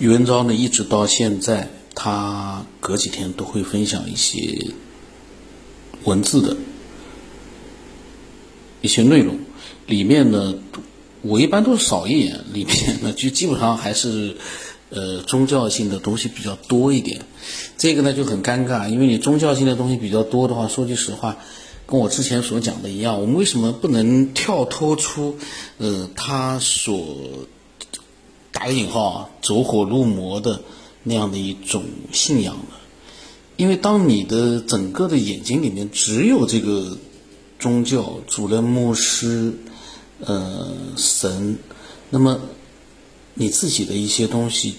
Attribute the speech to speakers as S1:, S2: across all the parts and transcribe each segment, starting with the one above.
S1: 余文昭呢，一直到现在，他隔几天都会分享一些文字的一些内容，里面呢，我一般都是扫一眼，里面呢就基本上还是呃宗教性的东西比较多一点。这个呢就很尴尬，因为你宗教性的东西比较多的话，说句实话。跟我之前所讲的一样，我们为什么不能跳脱出，呃，他所打个引号啊，走火入魔的那样的一种信仰呢？因为当你的整个的眼睛里面只有这个宗教主任、牧师、呃神，那么你自己的一些东西，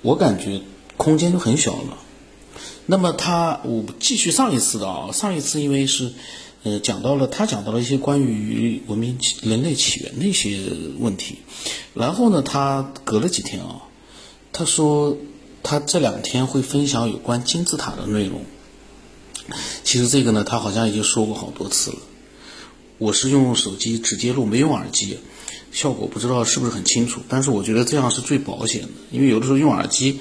S1: 我感觉空间就很小了。那么他，我继续上一次的啊，上一次因为是。呃，讲到了他讲到了一些关于文明起人类起源的一些问题，然后呢，他隔了几天啊，他说他这两天会分享有关金字塔的内容。其实这个呢，他好像已经说过好多次了。我是用手机直接录，没用耳机，效果不知道是不是很清楚。但是我觉得这样是最保险的，因为有的时候用耳机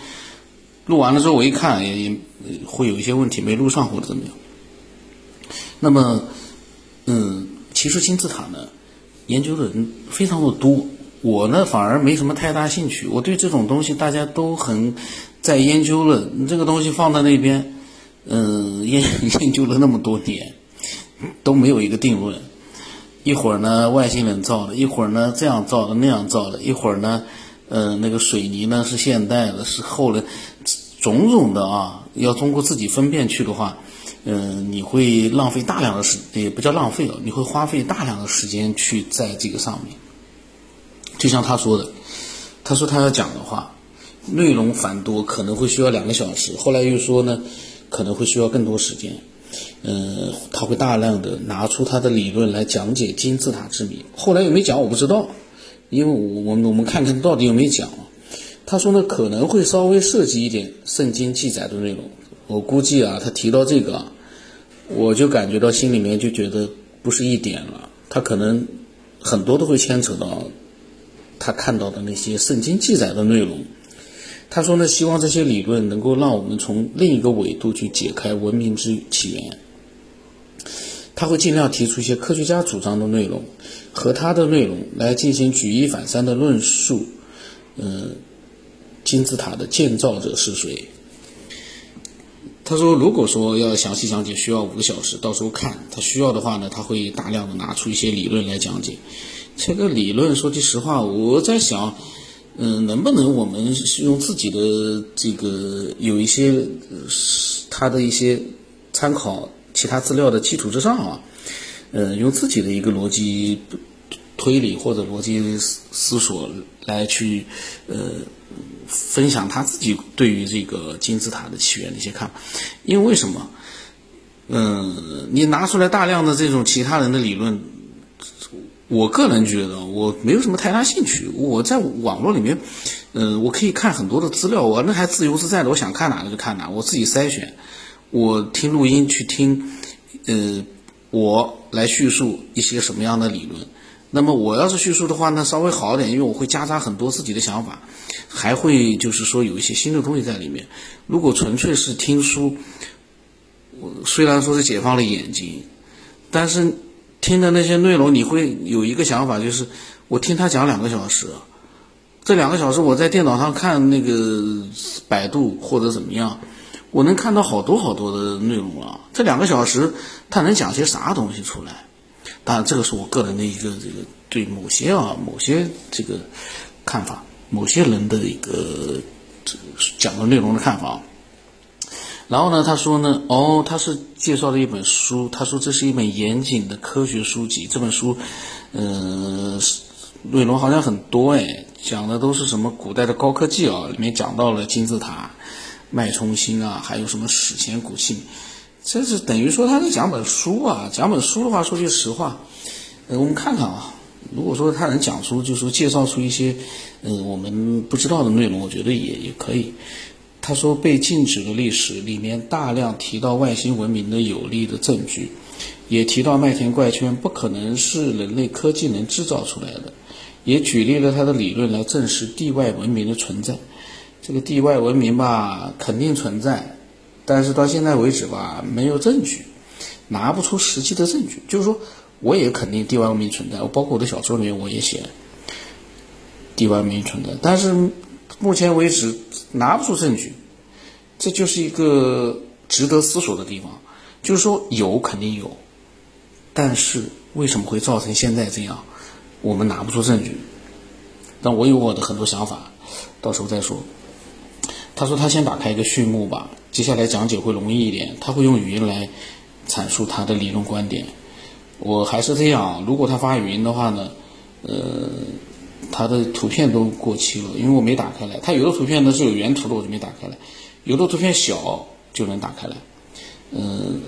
S1: 录完了之后，我一看也也会有一些问题没录上或者怎么样。那么，嗯，其实金字塔呢，研究的人非常的多。我呢，反而没什么太大兴趣。我对这种东西大家都很在研究了，这个东西放在那边，嗯，研 研究了那么多年，都没有一个定论。一会儿呢，外星人造的；一会儿呢，这样造的，那样造的；一会儿呢，呃，那个水泥呢是现代的，是后来种种的啊。要通过自己分辨去的话。嗯，你会浪费大量的时，也不叫浪费了，你会花费大量的时间去在这个上面。就像他说的，他说他要讲的话，内容繁多，可能会需要两个小时。后来又说呢，可能会需要更多时间。嗯，他会大量的拿出他的理论来讲解金字塔之谜。后来有没讲我不知道，因为我我我们看看到底有没有讲。他说呢，可能会稍微涉及一点圣经记载的内容。我估计啊，他提到这个。我就感觉到心里面就觉得不是一点了，他可能很多都会牵扯到他看到的那些圣经记载的内容。他说呢，希望这些理论能够让我们从另一个维度去解开文明之起源。他会尽量提出一些科学家主张的内容和他的内容来进行举一反三的论述。嗯，金字塔的建造者是谁？他说：“如果说要详细讲解，需要五个小时。到时候看他需要的话呢，他会大量的拿出一些理论来讲解。这个理论，说句实话，我在想，嗯，能不能我们是用自己的这个有一些他的一些参考其他资料的基础之上啊，嗯，用自己的一个逻辑推理或者逻辑思思索来去，呃。”分享他自己对于这个金字塔的起源的一些看法，因为为什么？嗯，你拿出来大量的这种其他人的理论，我个人觉得我没有什么太大兴趣。我在网络里面，嗯，我可以看很多的资料，我那还自由自在的，我想看哪个就看哪，我自己筛选，我听录音去听，呃，我来叙述一些什么样的理论。那么我要是叙述的话呢，稍微好点，因为我会夹杂很多自己的想法，还会就是说有一些新的东西在里面。如果纯粹是听书，我虽然说是解放了眼睛，但是听的那些内容，你会有一个想法，就是我听他讲两个小时，这两个小时我在电脑上看那个百度或者怎么样，我能看到好多好多的内容啊。这两个小时他能讲些啥东西出来？当然，这个是我个人的一个这个对某些啊某些这个看法，某些人的一个这个讲的内容的看法。然后呢，他说呢，哦，他是介绍了一本书，他说这是一本严谨的科学书籍。这本书，呃，内容好像很多哎，讲的都是什么古代的高科技啊，里面讲到了金字塔、脉冲星啊，还有什么史前古器。这是等于说他在讲本书啊，讲本书的话，说句实话，呃，我们看看啊，如果说他能讲出，就是说介绍出一些，嗯，我们不知道的内容，我觉得也也可以。他说被禁止的历史里面大量提到外星文明的有力的证据，也提到麦田怪圈不可能是人类科技能制造出来的，也举例了他的理论来证实地外文明的存在。这个地外文明吧，肯定存在，但是到现在为止吧，没有证据，拿不出实际的证据。就是说，我也肯定地外文明存在，我包括我的小说里面我也写地外文明存在，但是目前为止拿不出证据，这就是一个值得思索的地方。就是说，有肯定有，但是为什么会造成现在这样？我们拿不出证据。但我有我的很多想法，到时候再说。他说他先打开一个序幕吧，接下来讲解会容易一点。他会用语音来阐述他的理论观点。我还是这样，如果他发语音的话呢，呃，他的图片都过期了，因为我没打开来。他有的图片呢是有原图的，我就没打开来；有的图片小就能打开来。嗯，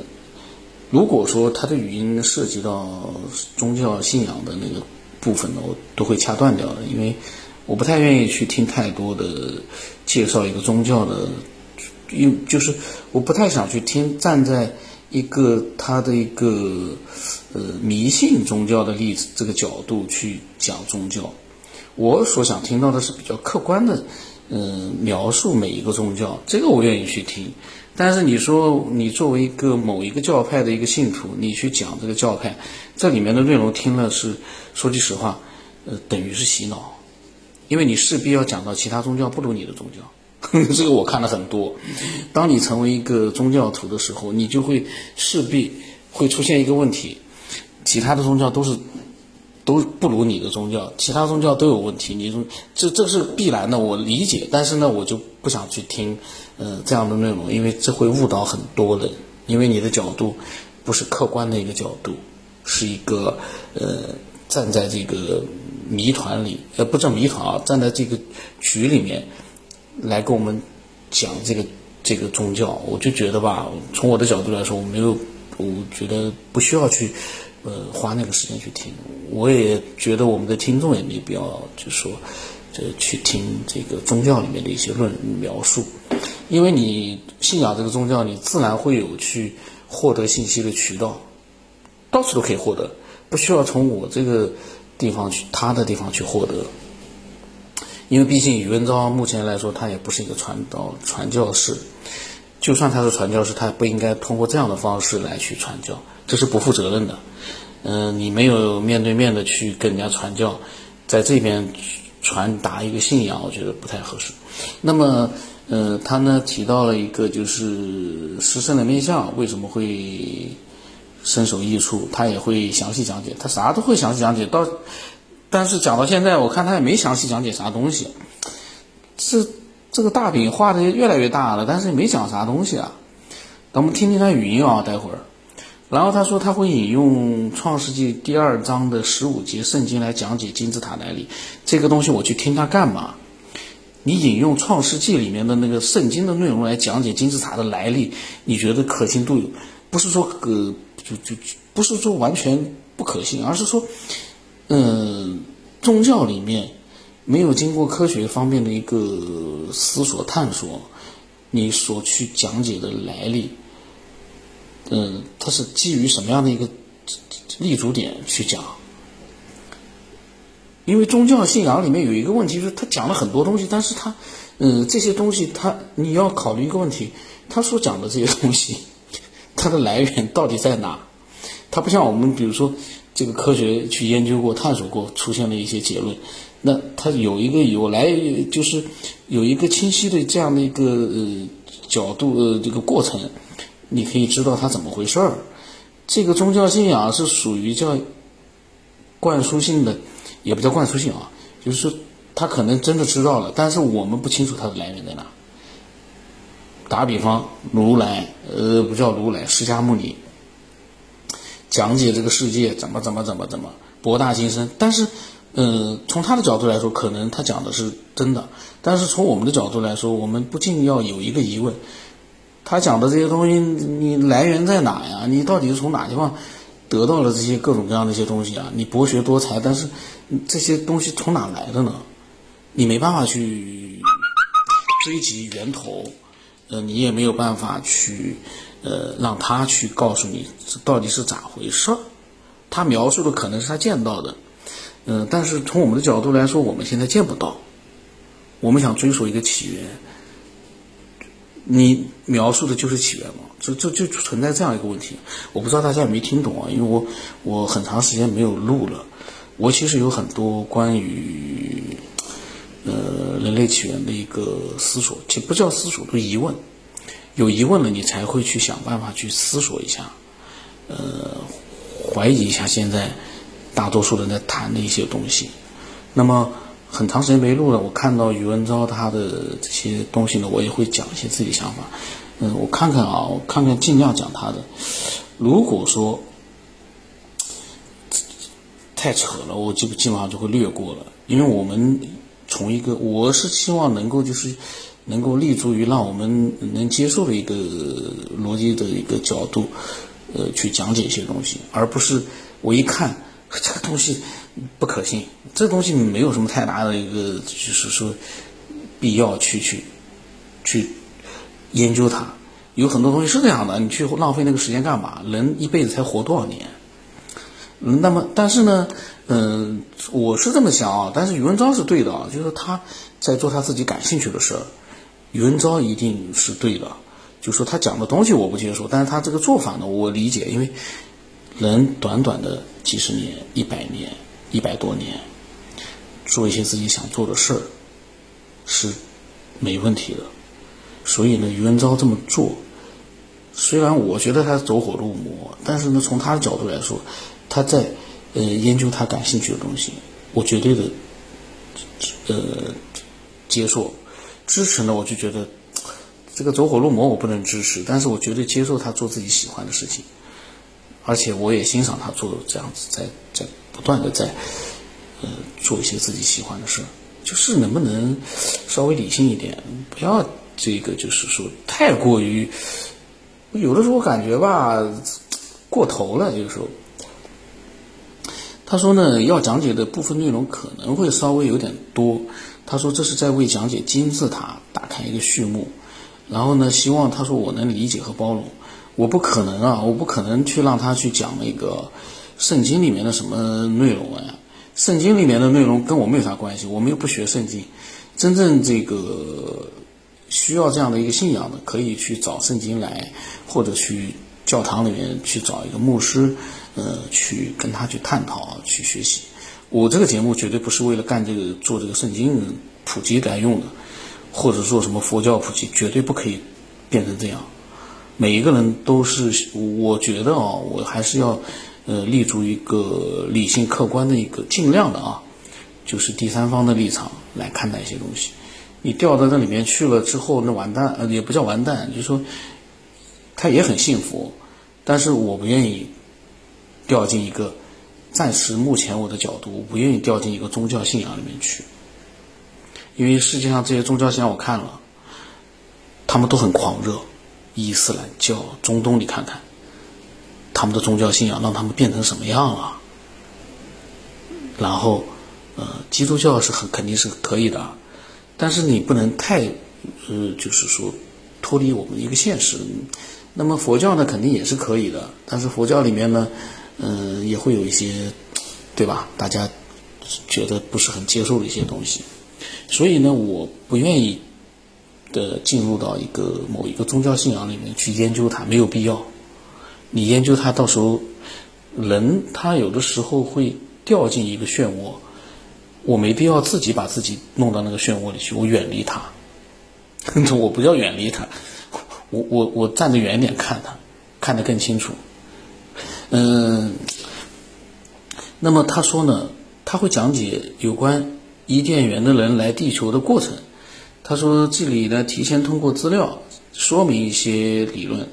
S1: 如果说他的语音涉及到宗教信仰的那个。部分呢，我都会掐断掉的，因为我不太愿意去听太多的介绍一个宗教的，因就是我不太想去听站在一个他的一个呃迷信宗教的例子这个角度去讲宗教，我所想听到的是比较客观的，嗯，描述每一个宗教，这个我愿意去听。但是你说你作为一个某一个教派的一个信徒，你去讲这个教派，这里面的内容听了是，说句实话，呃，等于是洗脑，因为你势必要讲到其他宗教不如你的宗教，这个我看了很多。当你成为一个宗教徒的时候，你就会势必会出现一个问题，其他的宗教都是。都不如你的宗教，其他宗教都有问题，你这这是必然的，我理解。但是呢，我就不想去听，呃，这样的内容，因为这会误导很多人，因为你的角度不是客观的一个角度，是一个呃站在这个谜团里，呃不叫谜团啊，站在这个局里面来跟我们讲这个这个宗教，我就觉得吧，从我的角度来说，我没有，我觉得不需要去。呃，花那个时间去听，我也觉得我们的听众也没必要，就说，就去听这个宗教里面的一些论描述，因为你信仰这个宗教，你自然会有去获得信息的渠道，到处都可以获得，不需要从我这个地方去他的地方去获得，因为毕竟宇文昭目前来说，他也不是一个传道传教士，就算他是传教士，他也不应该通过这样的方式来去传教。这是不负责任的，嗯，你没有面对面的去跟人家传教，在这边传达一个信仰，我觉得不太合适。那么，呃，他呢提到了一个就是师圣的面相为什么会身首异处，他也会详细讲解，他啥都会详细讲解。到，但是讲到现在，我看他也没详细讲解啥东西，这这个大饼画的越来越大了，但是也没讲啥东西啊。等我们听听他语音啊，待会儿。然后他说他会引用《创世纪》第二章的十五节圣经来讲解金字塔来历，这个东西我去听他干嘛？你引用《创世纪》里面的那个圣经的内容来讲解金字塔的来历，你觉得可信度有？不是说呃，就就不是说完全不可信，而是说，嗯，宗教里面没有经过科学方面的一个思索探索，你所去讲解的来历。嗯，它是基于什么样的一个立足点去讲？因为宗教信仰里面有一个问题，就是他讲了很多东西，但是他，嗯，这些东西他你要考虑一个问题，他所讲的这些东西，它的来源到底在哪？它不像我们，比如说这个科学去研究过、探索过，出现了一些结论，那它有一个有来，就是有一个清晰的这样的一个呃角度呃这个过程。你可以知道它怎么回事儿，这个宗教信仰是属于叫灌输性的，也不叫灌输性啊，就是他可能真的知道了，但是我们不清楚它的来源在哪。打比方，如来，呃，不叫如来，释迦牟尼讲解这个世界怎么怎么怎么怎么博大精深，但是，呃，从他的角度来说，可能他讲的是真的，但是从我们的角度来说，我们不禁要有一个疑问。他讲的这些东西，你来源在哪呀？你到底是从哪地方得到了这些各种各样的一些东西啊？你博学多才，但是这些东西从哪来的呢？你没办法去追及源头，呃，你也没有办法去呃让他去告诉你这到底是咋回事儿。他描述的可能是他见到的，嗯，但是从我们的角度来说，我们现在见不到，我们想追溯一个起源，你描述的就是起源吗？这这就存在这样一个问题。我不知道大家有没有听懂啊？因为我我很长时间没有录了。我其实有很多关于呃人类起源的一个思索，其实不叫思索，都疑问。有疑问了，你才会去想办法去思索一下，呃，怀疑一下现在大多数人在谈的一些东西。那么很长时间没录了，我看到宇文昭他的这些东西呢，我也会讲一些自己想法。嗯，我看看啊，我看看尽量讲他的。如果说太扯了，我基本基本上就会略过了，因为我们从一个我是希望能够就是能够立足于让我们能接受的一个逻辑的一个角度，呃，去讲解一些东西，而不是我一看这个东西不可信，这东西没有什么太大的一个就是说必要去去去研究它，有很多东西是这样的，你去浪费那个时间干嘛？人一辈子才活多少年？嗯那么，但是呢，嗯，我是这么想啊。但是宇文昭是对的啊，就是他在做他自己感兴趣的事儿。余文昭一定是对的，就说他讲的东西我不接受，但是他这个做法呢，我理解。因为人短短的几十年、一百年、一百多年，做一些自己想做的事儿是没问题的。所以呢，余文昭这么做，虽然我觉得他走火入魔，但是呢，从他的角度来说。他在呃研究他感兴趣的东西，我绝对的呃接受支持呢，我就觉得这个走火入魔我不能支持，但是我绝对接受他做自己喜欢的事情，而且我也欣赏他做这样子，在在不断的在呃做一些自己喜欢的事，就是能不能稍微理性一点，不要这个就是说太过于有的时候感觉吧过头了，有时候。他说呢，要讲解的部分内容可能会稍微有点多。他说这是在为讲解金字塔打开一个序幕。然后呢，希望他说我能理解和包容。我不可能啊，我不可能去让他去讲那个圣经里面的什么内容啊。圣经里面的内容跟我没有啥关系，我们又不学圣经。真正这个需要这样的一个信仰的，可以去找圣经来，或者去教堂里面去找一个牧师。呃，去跟他去探讨，去学习。我这个节目绝对不是为了干这个做这个圣经普及来用的，或者说什么佛教普及，绝对不可以变成这样。每一个人都是，我觉得啊，我还是要呃立足一个理性客观的一个尽量的啊，就是第三方的立场来看待一些东西。你掉到那里面去了之后，那完蛋，呃，也不叫完蛋，就是说他也很幸福，但是我不愿意。掉进一个，暂时目前我的角度，我不愿意掉进一个宗教信仰里面去，因为世界上这些宗教信仰我看了，他们都很狂热，伊斯兰教、中东你看看，他们的宗教信仰让他们变成什么样了？然后，呃，基督教是很肯定是可以的，但是你不能太，呃，就是说脱离我们一个现实。那么佛教呢，肯定也是可以的，但是佛教里面呢？嗯，也会有一些，对吧？大家觉得不是很接受的一些东西，所以呢，我不愿意的进入到一个某一个宗教信仰里面去研究它，没有必要。你研究它，到时候人他有的时候会掉进一个漩涡，我没必要自己把自己弄到那个漩涡里去，我远离它。我不叫远离它，我我我站得远点看它，看得更清楚。嗯，那么他说呢，他会讲解有关伊甸园的人来地球的过程。他说这里呢，提前通过资料说明一些理论。